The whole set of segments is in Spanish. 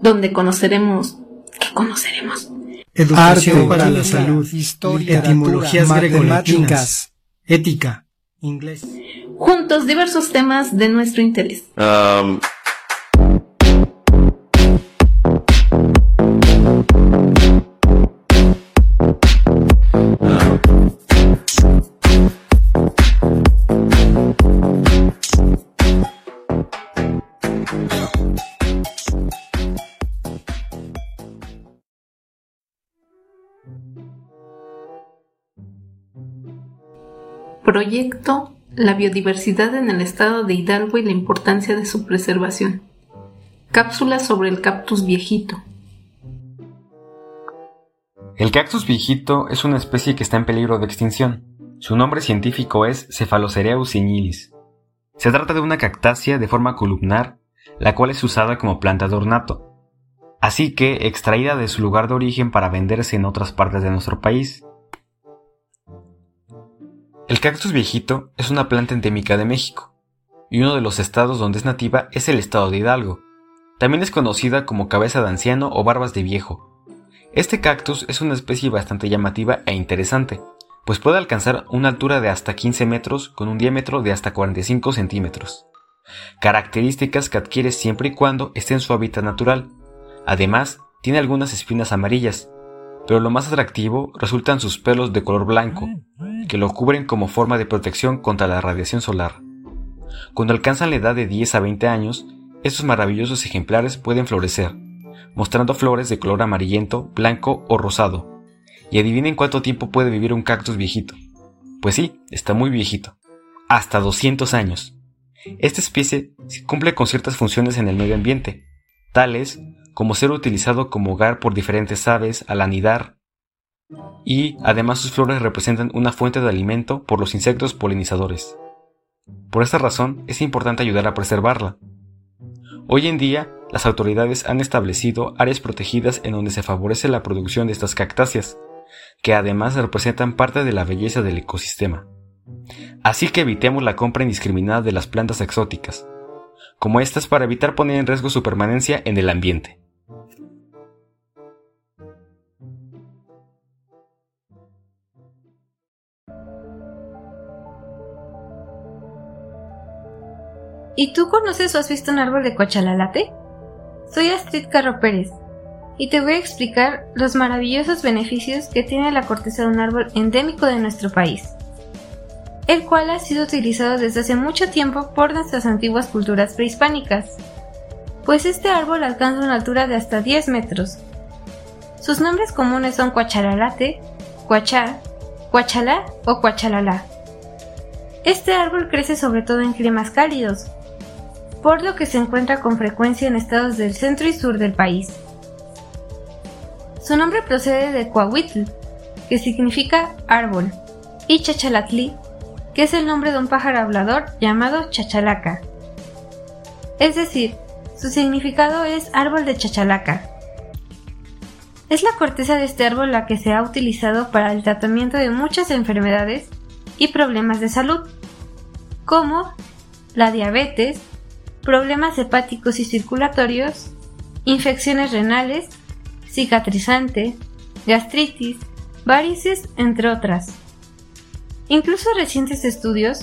Donde conoceremos... ¿Qué conoceremos? Educación Arte, para la salud, historia, etimologías matemáticas, ética, inglés. Juntos diversos temas de nuestro interés. Um, Proyecto La biodiversidad en el estado de Hidalgo y la importancia de su preservación. Cápsula sobre el cactus viejito. El cactus viejito es una especie que está en peligro de extinción. Su nombre científico es Cephalocereus signilis. Se trata de una cactácea de forma columnar, la cual es usada como planta de ornato, así que extraída de su lugar de origen para venderse en otras partes de nuestro país. El cactus viejito es una planta endémica de México, y uno de los estados donde es nativa es el estado de Hidalgo. También es conocida como cabeza de anciano o barbas de viejo. Este cactus es una especie bastante llamativa e interesante, pues puede alcanzar una altura de hasta 15 metros con un diámetro de hasta 45 centímetros. Características que adquiere siempre y cuando esté en su hábitat natural. Además, tiene algunas espinas amarillas, pero lo más atractivo resultan sus pelos de color blanco, que lo cubren como forma de protección contra la radiación solar. Cuando alcanzan la edad de 10 a 20 años, estos maravillosos ejemplares pueden florecer, mostrando flores de color amarillento, blanco o rosado. Y adivinen cuánto tiempo puede vivir un cactus viejito. Pues sí, está muy viejito. Hasta 200 años. Esta especie cumple con ciertas funciones en el medio ambiente, tales como ser utilizado como hogar por diferentes aves al anidar, y además sus flores representan una fuente de alimento por los insectos polinizadores. Por esta razón es importante ayudar a preservarla. Hoy en día, las autoridades han establecido áreas protegidas en donde se favorece la producción de estas cactáceas, que además representan parte de la belleza del ecosistema. Así que evitemos la compra indiscriminada de las plantas exóticas, como estas para evitar poner en riesgo su permanencia en el ambiente. ¿Y tú conoces o has visto un árbol de cochalalate? Soy Astrid Carro Pérez y te voy a explicar los maravillosos beneficios que tiene la corteza de un árbol endémico de nuestro país, el cual ha sido utilizado desde hace mucho tiempo por nuestras antiguas culturas prehispánicas, pues este árbol alcanza una altura de hasta 10 metros. Sus nombres comunes son cuacharalate, cuachá, cuachalá o cuachalalá. Este árbol crece sobre todo en climas cálidos, por lo que se encuentra con frecuencia en estados del centro y sur del país. Su nombre procede de Coahuitl, que significa árbol, y Chachalatli, que es el nombre de un pájaro hablador llamado chachalaca. Es decir, su significado es árbol de chachalaca. Es la corteza de este árbol la que se ha utilizado para el tratamiento de muchas enfermedades y problemas de salud, como la diabetes, problemas hepáticos y circulatorios, infecciones renales, cicatrizante, gastritis, varices, entre otras. Incluso recientes estudios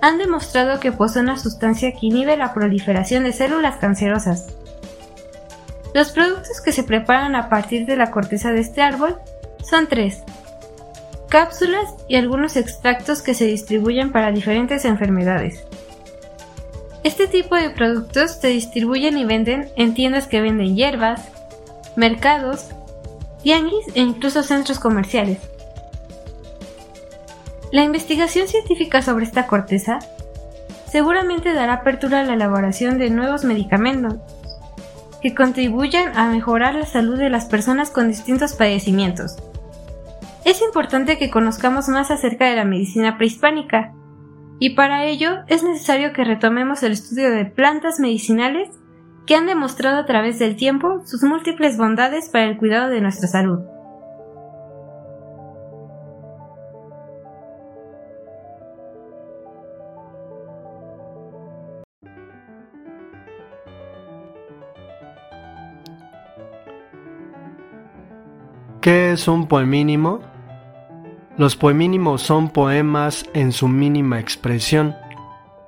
han demostrado que posee una sustancia que inhibe la proliferación de células cancerosas. Los productos que se preparan a partir de la corteza de este árbol son tres. Cápsulas y algunos extractos que se distribuyen para diferentes enfermedades. Este tipo de productos se distribuyen y venden en tiendas que venden hierbas, mercados, tianguis e incluso centros comerciales. La investigación científica sobre esta corteza seguramente dará apertura a la elaboración de nuevos medicamentos que contribuyan a mejorar la salud de las personas con distintos padecimientos. Es importante que conozcamos más acerca de la medicina prehispánica, y para ello es necesario que retomemos el estudio de plantas medicinales que han demostrado a través del tiempo sus múltiples bondades para el cuidado de nuestra salud. ¿Qué es un poemínimo? Los poemínimos son poemas en su mínima expresión,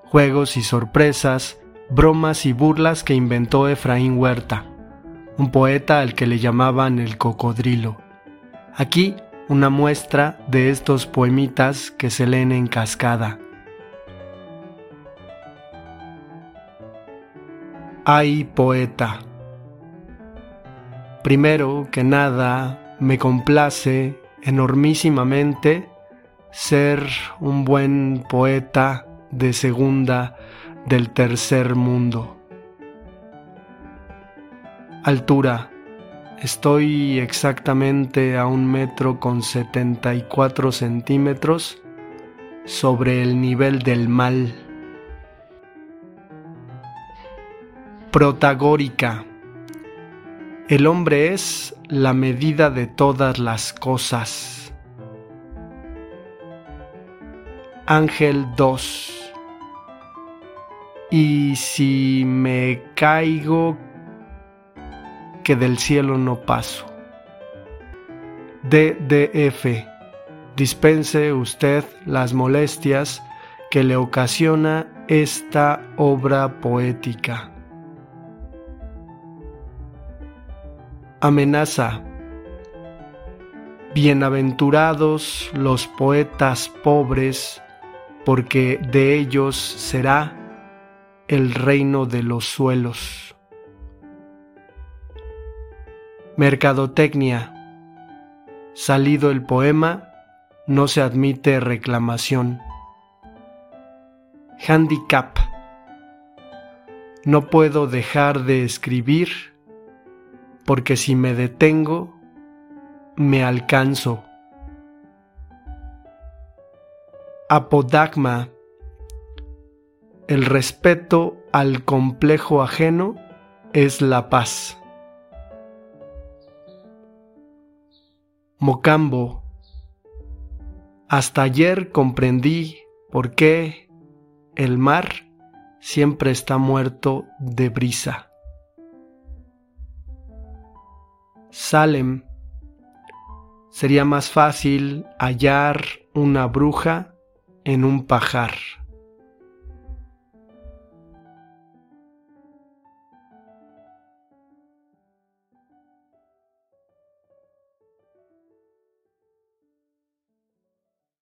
juegos y sorpresas, bromas y burlas que inventó Efraín Huerta, un poeta al que le llamaban el cocodrilo. Aquí una muestra de estos poemitas que se leen en cascada. Ay, poeta. Primero que nada, me complace enormísimamente ser un buen poeta de segunda del tercer mundo. Altura. Estoy exactamente a un metro con setenta y cuatro centímetros sobre el nivel del mal. Protagórica. El hombre es la medida de todas las cosas. Ángel 2. Y si me caigo, que del cielo no paso. DDF. Dispense usted las molestias que le ocasiona esta obra poética. Amenaza. Bienaventurados los poetas pobres, porque de ellos será el reino de los suelos. Mercadotecnia. Salido el poema, no se admite reclamación. Handicap. No puedo dejar de escribir porque si me detengo, me alcanzo. Apodagma. El respeto al complejo ajeno es la paz. Mocambo. Hasta ayer comprendí por qué el mar siempre está muerto de brisa. Salem. Sería más fácil hallar una bruja en un pajar.